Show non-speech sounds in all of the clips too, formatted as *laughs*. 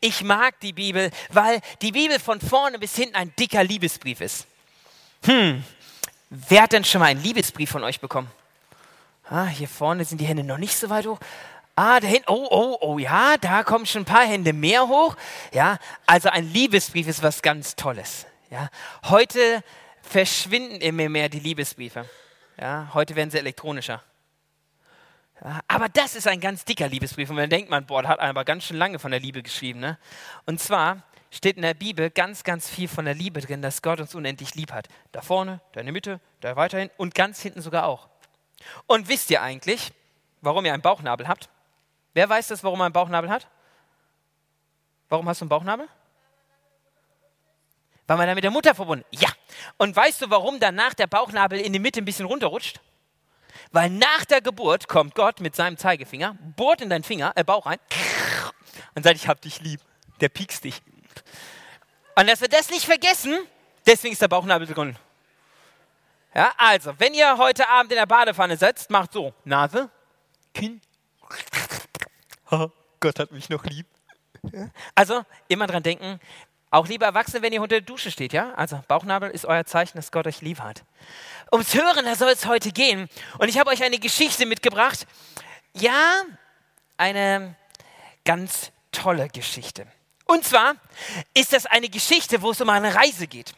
Ich mag die Bibel, weil die Bibel von vorne bis hinten ein dicker Liebesbrief ist. Hm, wer hat denn schon mal einen Liebesbrief von euch bekommen? Ah, hier vorne sind die Hände noch nicht so weit hoch. Ah, da hinten, oh, oh, oh, ja, da kommen schon ein paar Hände mehr hoch. Ja, also ein Liebesbrief ist was ganz Tolles. Ja, heute verschwinden immer mehr die Liebesbriefe. Ja, heute werden sie elektronischer. Aber das ist ein ganz dicker Liebesbrief. Und dann denkt man, boah, da hat einer aber ganz schön lange von der Liebe geschrieben. Ne? Und zwar steht in der Bibel ganz, ganz viel von der Liebe drin, dass Gott uns unendlich lieb hat. Da vorne, da in der Mitte, da weiterhin und ganz hinten sogar auch. Und wisst ihr eigentlich, warum ihr einen Bauchnabel habt? Wer weiß das, warum man einen Bauchnabel hat? Warum hast du einen Bauchnabel? Weil man da mit der Mutter verbunden. Ja. Und weißt du, warum danach der Bauchnabel in die Mitte ein bisschen runterrutscht? Weil nach der Geburt kommt Gott mit seinem Zeigefinger, bohrt in deinen Finger, äh, Bauch rein und sagt, ich hab dich lieb. Der piekst dich. Und dass wir das nicht vergessen, deswegen ist der Bauchnabel drin. Ja, also, wenn ihr heute Abend in der Badewanne sitzt, macht so, Nase, Kinn. *laughs* Gott hat mich noch lieb. Also, immer dran denken, auch liebe Erwachsene, wenn ihr unter der Dusche steht, ja? Also Bauchnabel ist euer Zeichen, dass Gott euch lieb hat. Ums Hören, da soll es heute gehen. Und ich habe euch eine Geschichte mitgebracht. Ja, eine ganz tolle Geschichte. Und zwar ist das eine Geschichte, wo es um eine Reise geht.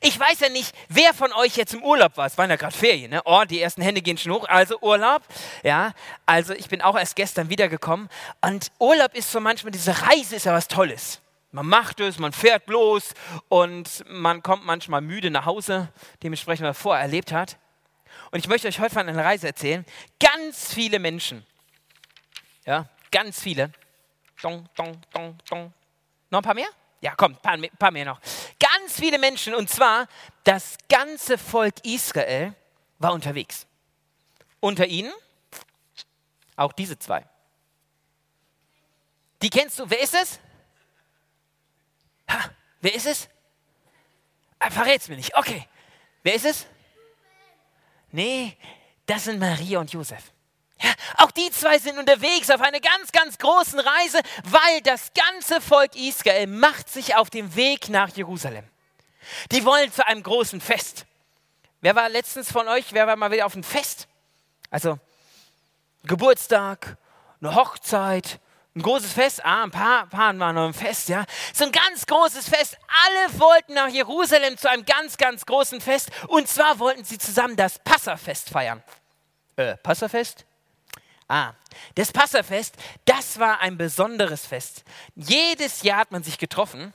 Ich weiß ja nicht, wer von euch jetzt im Urlaub war. Es waren ja gerade Ferien, ne? Oh, die ersten Hände gehen schon hoch. Also Urlaub, ja. Also ich bin auch erst gestern wiedergekommen. Und Urlaub ist so manchmal, diese Reise ist ja was Tolles. Man macht es, man fährt bloß und man kommt manchmal müde nach Hause, dementsprechend was vorher erlebt hat. Und ich möchte euch heute von einer Reise erzählen. Ganz viele Menschen, ja, ganz viele. Dong, dong, dong, dong. Noch ein paar mehr? Ja, komm, ein paar, paar mehr noch. Ganz viele Menschen, und zwar das ganze Volk Israel war unterwegs. Unter ihnen auch diese zwei. Die kennst du. Wer ist es? Ha, wer ist es? Ah, verrät's mir nicht. Okay. Wer ist es? Nee, das sind Maria und Josef. Ja, auch die zwei sind unterwegs auf einer ganz, ganz großen Reise, weil das ganze Volk Israel macht sich auf den Weg nach Jerusalem. Die wollen zu einem großen Fest. Wer war letztens von euch, wer war mal wieder auf ein Fest? Also Geburtstag, eine Hochzeit, ein großes Fest, ah, ein paar, paar waren noch im Fest, ja. So ein ganz großes Fest. Alle wollten nach Jerusalem zu einem ganz, ganz großen Fest. Und zwar wollten sie zusammen das Passafest feiern. Äh, Passafest? Ah, das Passafest, das war ein besonderes Fest. Jedes Jahr hat man sich getroffen,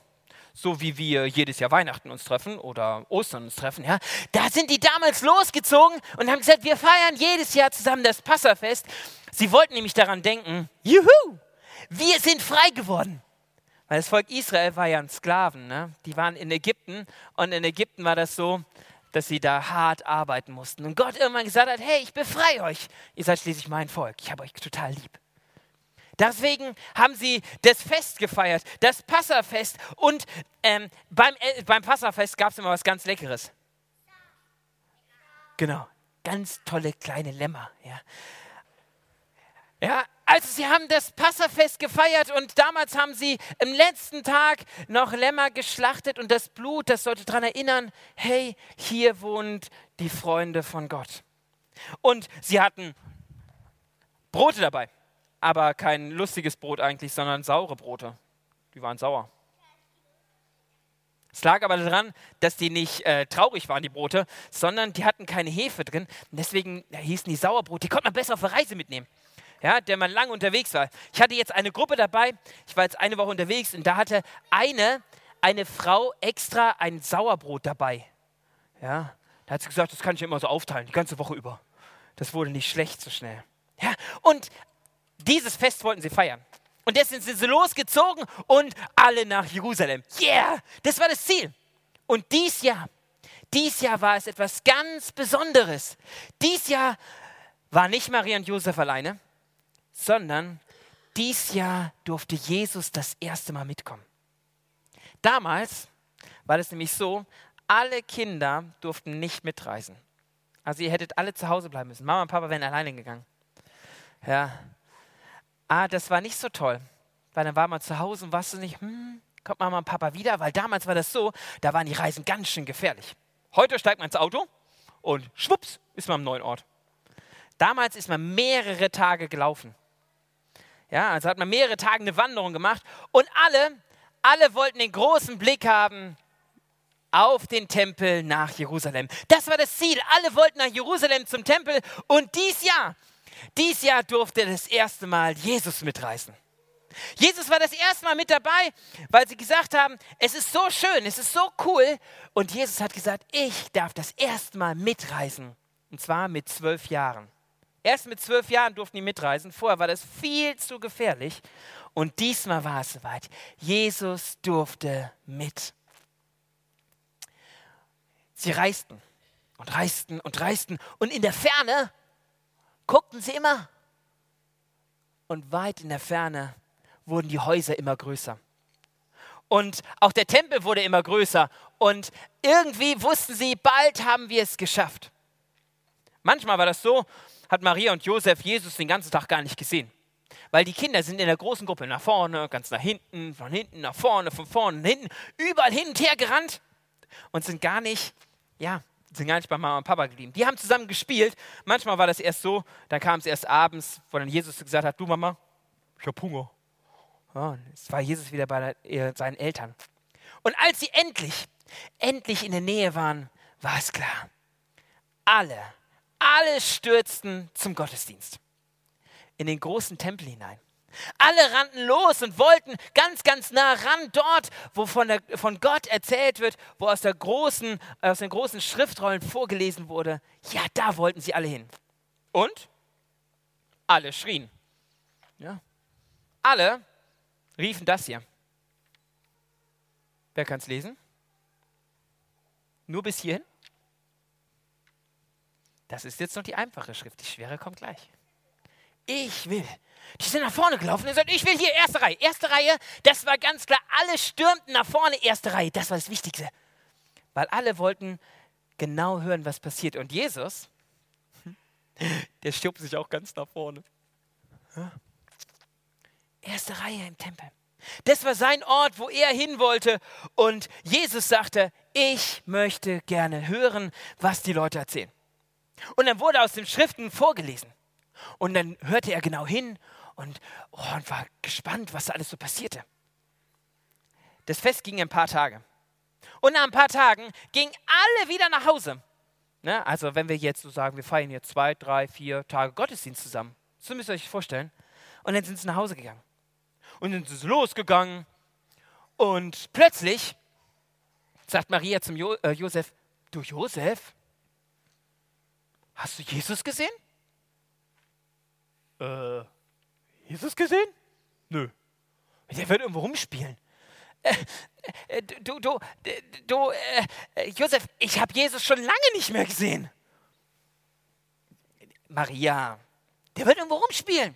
so wie wir jedes Jahr Weihnachten uns treffen oder Ostern uns treffen, ja. Da sind die damals losgezogen und haben gesagt, wir feiern jedes Jahr zusammen das Passafest. Sie wollten nämlich daran denken, juhu, wir sind frei geworden. Weil das Volk Israel war ja ein Sklaven. Ne? Die waren in Ägypten und in Ägypten war das so, dass sie da hart arbeiten mussten. Und Gott irgendwann gesagt hat, hey, ich befreie euch. Ihr seid schließlich mein Volk. Ich habe euch total lieb. Deswegen haben sie das Fest gefeiert, das Passafest. Und ähm, beim, äh, beim Passafest gab es immer was ganz Leckeres. Genau, ganz tolle kleine Lämmer. Ja. Ja, also sie haben das Passafest gefeiert und damals haben sie im letzten Tag noch Lämmer geschlachtet und das Blut, das sollte daran erinnern, hey, hier wohnt die Freunde von Gott. Und sie hatten Brote dabei, aber kein lustiges Brot eigentlich, sondern saure Brote. Die waren sauer. Es lag aber daran, dass die nicht äh, traurig waren, die Brote, sondern die hatten keine Hefe drin. Und deswegen ja, hießen die Sauerbrote. Die konnte man besser auf der Reise mitnehmen ja, der man lang unterwegs war. Ich hatte jetzt eine Gruppe dabei, ich war jetzt eine Woche unterwegs und da hatte eine, eine Frau extra ein Sauerbrot dabei. Ja, da hat sie gesagt, das kann ich immer so aufteilen, die ganze Woche über. Das wurde nicht schlecht so schnell. Ja, und dieses Fest wollten sie feiern. Und deswegen sind sie losgezogen und alle nach Jerusalem. Yeah, das war das Ziel. Und dies Jahr, dies Jahr war es etwas ganz Besonderes. Dies Jahr war nicht Maria und Josef alleine, sondern dies Jahr durfte Jesus das erste Mal mitkommen. Damals war es nämlich so, alle Kinder durften nicht mitreisen. Also ihr hättet alle zu Hause bleiben müssen. Mama und Papa wären alleine gegangen. Ja. Ah, das war nicht so toll, weil dann war man zu Hause und warst du nicht, hm, kommt Mama und Papa wieder, weil damals war das so, da waren die Reisen ganz schön gefährlich. Heute steigt man ins Auto und schwupps ist man am neuen Ort. Damals ist man mehrere Tage gelaufen. Ja, also hat man mehrere Tage eine Wanderung gemacht und alle, alle wollten den großen Blick haben auf den Tempel nach Jerusalem. Das war das Ziel. Alle wollten nach Jerusalem zum Tempel und dies Jahr, dies Jahr durfte das erste Mal Jesus mitreisen. Jesus war das erste Mal mit dabei, weil sie gesagt haben, es ist so schön, es ist so cool. Und Jesus hat gesagt, ich darf das erste Mal mitreisen. Und zwar mit zwölf Jahren. Erst mit zwölf Jahren durften die mitreisen. Vorher war das viel zu gefährlich. Und diesmal war es soweit. Jesus durfte mit. Sie reisten und reisten und reisten. Und in der Ferne guckten sie immer. Und weit in der Ferne wurden die Häuser immer größer. Und auch der Tempel wurde immer größer. Und irgendwie wussten sie, bald haben wir es geschafft. Manchmal war das so, hat Maria und Josef Jesus den ganzen Tag gar nicht gesehen. Weil die Kinder sind in der großen Gruppe nach vorne, ganz nach hinten, von hinten nach vorne, von vorne nach hinten, überall hin und her gerannt und sind gar nicht, ja, sind gar nicht bei Mama und Papa geblieben. Die haben zusammen gespielt. Manchmal war das erst so, dann kam es erst abends, wo dann Jesus gesagt hat, du Mama, ich hab Hunger. Ja, es war Jesus wieder bei seinen Eltern. Und als sie endlich, endlich in der Nähe waren, war es klar. Alle, alle stürzten zum Gottesdienst. In den großen Tempel hinein. Alle rannten los und wollten ganz, ganz nah ran, dort, wo von, der, von Gott erzählt wird, wo aus, der großen, aus den großen Schriftrollen vorgelesen wurde. Ja, da wollten sie alle hin. Und alle schrien. Ja. Alle riefen das hier. Wer kann es lesen? Nur bis hierhin? Das ist jetzt noch die einfache Schrift. Die schwere kommt gleich. Ich will. Die sind nach vorne gelaufen und gesagt, ich will hier erste Reihe. Erste Reihe, das war ganz klar. Alle stürmten nach vorne, erste Reihe. Das war das Wichtigste. Weil alle wollten genau hören, was passiert. Und Jesus, *laughs* der stirbt sich auch ganz nach vorne. Erste Reihe im Tempel. Das war sein Ort, wo er hin wollte. Und Jesus sagte, ich möchte gerne hören, was die Leute erzählen. Und dann wurde aus den Schriften vorgelesen. Und dann hörte er genau hin und, oh, und war gespannt, was da alles so passierte. Das Fest ging ein paar Tage. Und nach ein paar Tagen gingen alle wieder nach Hause. Ne? Also wenn wir jetzt so sagen, wir feiern jetzt zwei, drei, vier Tage Gottesdienst zusammen. So müsst ihr euch vorstellen. Und dann sind sie nach Hause gegangen. Und dann sind sie losgegangen. Und plötzlich sagt Maria zum jo äh, Josef, du Josef, hast du Jesus gesehen? Äh, Jesus gesehen? Nö. Der wird irgendwo rumspielen. Äh, äh, du, du, du, äh, Josef, ich habe Jesus schon lange nicht mehr gesehen. Maria, der wird irgendwo rumspielen.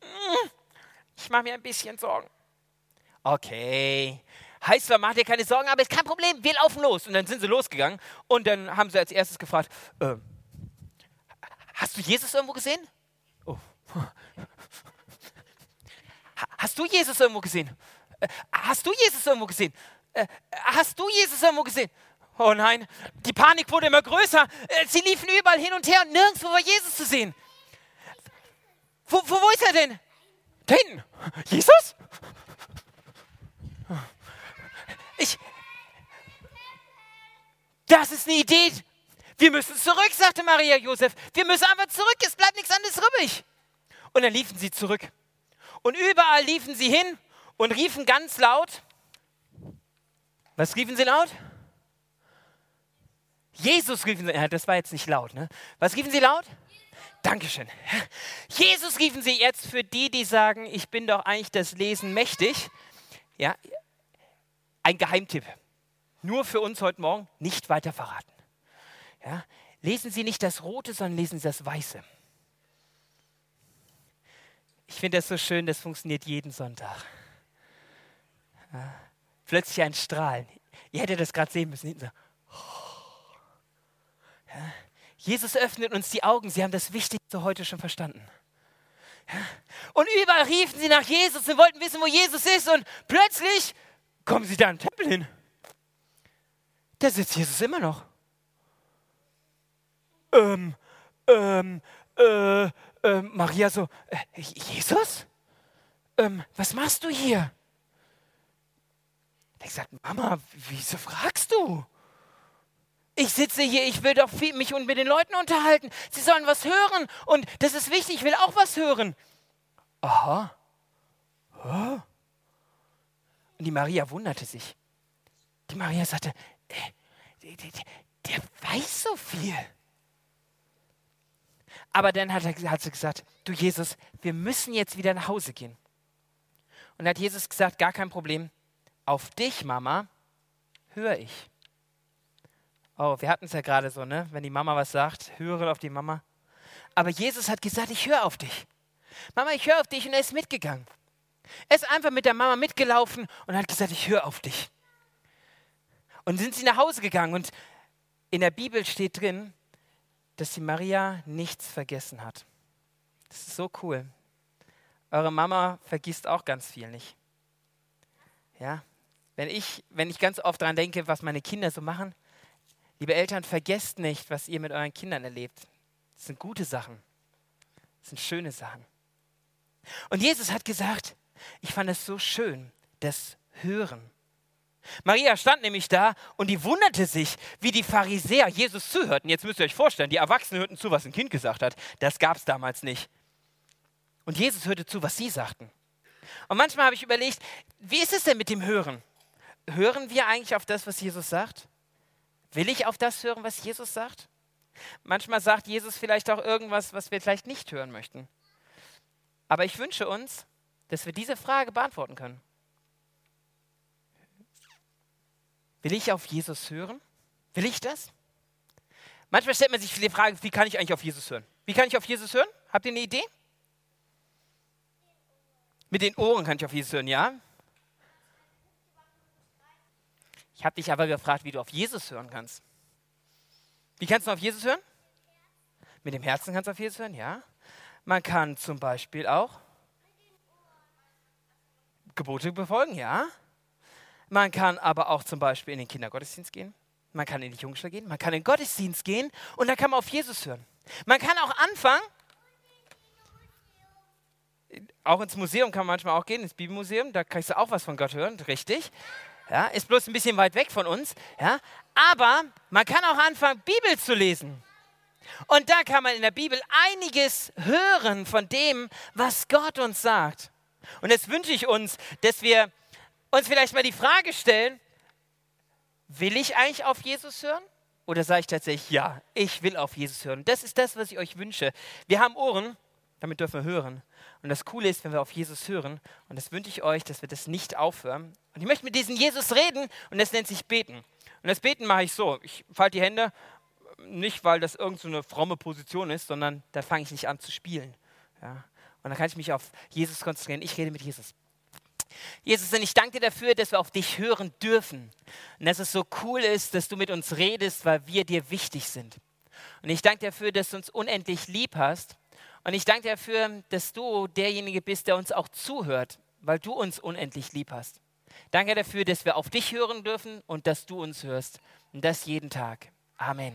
Hm, ich mache mir ein bisschen Sorgen. Okay. Heißt zwar, mach dir keine Sorgen, aber ist kein Problem, wir laufen los. Und dann sind sie losgegangen und dann haben sie als erstes gefragt, äh, hast du Jesus irgendwo gesehen? Oh. Hast du Jesus irgendwo gesehen? Äh, hast du Jesus irgendwo gesehen? Äh, hast du Jesus irgendwo gesehen? Oh nein, die Panik wurde immer größer. Äh, sie liefen überall hin und her und nirgendwo war Jesus zu sehen. Wo, wo, wo ist er denn? Da hinten. Jesus? Ich. Das ist eine Idee. Wir müssen zurück, sagte Maria Josef. Wir müssen einfach zurück. Es bleibt nichts anderes übrig. Und dann liefen sie zurück. Und überall liefen sie hin und riefen ganz laut. Was riefen sie laut? Jesus riefen sie. Ja, das war jetzt nicht laut, ne? Was riefen sie laut? Dankeschön. Jesus riefen Sie jetzt für die, die sagen, ich bin doch eigentlich das Lesen mächtig. Ja, ein Geheimtipp. Nur für uns heute Morgen nicht weiter verraten. Ja, lesen Sie nicht das Rote, sondern lesen Sie das Weiße. Ich finde das so schön, das funktioniert jeden Sonntag. Ja, plötzlich ein Strahlen. Ihr hättet das gerade sehen müssen. Ja, Jesus öffnet uns die Augen. Sie haben das Wichtigste heute schon verstanden. Und überall riefen sie nach Jesus und wollten wissen, wo Jesus ist. Und plötzlich kommen sie da im Tempel hin. Da sitzt Jesus immer noch. Ähm, ähm, äh, äh, Maria so, äh, Jesus? Ähm, was machst du hier? Er sagt, Mama, wieso fragst du? Ich sitze hier, ich will doch viel, mich mit den Leuten unterhalten. Sie sollen was hören und das ist wichtig, ich will auch was hören. Aha. Oh. Und die Maria wunderte sich. Die Maria sagte, der, der, der weiß so viel. Aber dann hat, er, hat sie gesagt, du Jesus, wir müssen jetzt wieder nach Hause gehen. Und hat Jesus gesagt, gar kein Problem, auf dich, Mama, höre ich. Oh, wir hatten es ja gerade so, ne? Wenn die Mama was sagt, höre auf die Mama. Aber Jesus hat gesagt, ich höre auf dich. Mama, ich höre auf dich und er ist mitgegangen. Er ist einfach mit der Mama mitgelaufen und hat gesagt, ich höre auf dich. Und sind sie nach Hause gegangen und in der Bibel steht drin, dass die Maria nichts vergessen hat. Das ist so cool. Eure Mama vergisst auch ganz viel nicht. Ja, wenn ich, wenn ich ganz oft daran denke, was meine Kinder so machen, liebe Eltern, vergesst nicht, was ihr mit euren Kindern erlebt. Das sind gute Sachen. Das sind schöne Sachen. Und Jesus hat gesagt, ich fand es so schön, das Hören. Maria stand nämlich da und die wunderte sich, wie die Pharisäer Jesus zuhörten. Jetzt müsst ihr euch vorstellen, die Erwachsenen hörten zu, was ein Kind gesagt hat. Das gab es damals nicht. Und Jesus hörte zu, was sie sagten. Und manchmal habe ich überlegt, wie ist es denn mit dem Hören? Hören wir eigentlich auf das, was Jesus sagt? Will ich auf das hören, was Jesus sagt? Manchmal sagt Jesus vielleicht auch irgendwas, was wir vielleicht nicht hören möchten. Aber ich wünsche uns, dass wir diese Frage beantworten können. Will ich auf Jesus hören? Will ich das? Manchmal stellt man sich die Frage, wie kann ich eigentlich auf Jesus hören? Wie kann ich auf Jesus hören? Habt ihr eine Idee? Mit den Ohren kann ich auf Jesus hören, ja? Ich habe dich aber gefragt, wie du auf Jesus hören kannst. Wie kannst du auf Jesus hören? Mit dem Herzen kannst du auf Jesus hören, ja. Man kann zum Beispiel auch Gebote befolgen, ja. Man kann aber auch zum Beispiel in den Kindergottesdienst gehen. Man kann in die Jungschule gehen. Man kann in den Gottesdienst gehen und dann kann man auf Jesus hören. Man kann auch anfangen, auch ins Museum kann man manchmal auch gehen, ins Bibelmuseum, da kannst du auch was von Gott hören, richtig. Ja, ist bloß ein bisschen weit weg von uns. Ja, aber man kann auch anfangen, Bibel zu lesen. Und da kann man in der Bibel einiges hören von dem, was Gott uns sagt. Und jetzt wünsche ich uns, dass wir uns vielleicht mal die Frage stellen, will ich eigentlich auf Jesus hören? Oder sage ich tatsächlich, ja, ich will auf Jesus hören. Das ist das, was ich euch wünsche. Wir haben Ohren, damit dürfen wir hören. Und das Coole ist, wenn wir auf Jesus hören, und das wünsche ich euch, dass wir das nicht aufhören. Und ich möchte mit diesem Jesus reden, und das nennt sich Beten. Und das Beten mache ich so. Ich falte die Hände, nicht weil das irgendeine so fromme Position ist, sondern da fange ich nicht an zu spielen. Ja. Und dann kann ich mich auf Jesus konzentrieren. Ich rede mit Jesus. Jesus, ich danke dir dafür, dass wir auf dich hören dürfen. Und dass es so cool ist, dass du mit uns redest, weil wir dir wichtig sind. Und ich danke dir dafür, dass du uns unendlich lieb hast und ich danke dir dafür, dass du derjenige bist, der uns auch zuhört, weil du uns unendlich lieb hast. Danke dafür, dass wir auf dich hören dürfen und dass du uns hörst. Und das jeden Tag. Amen.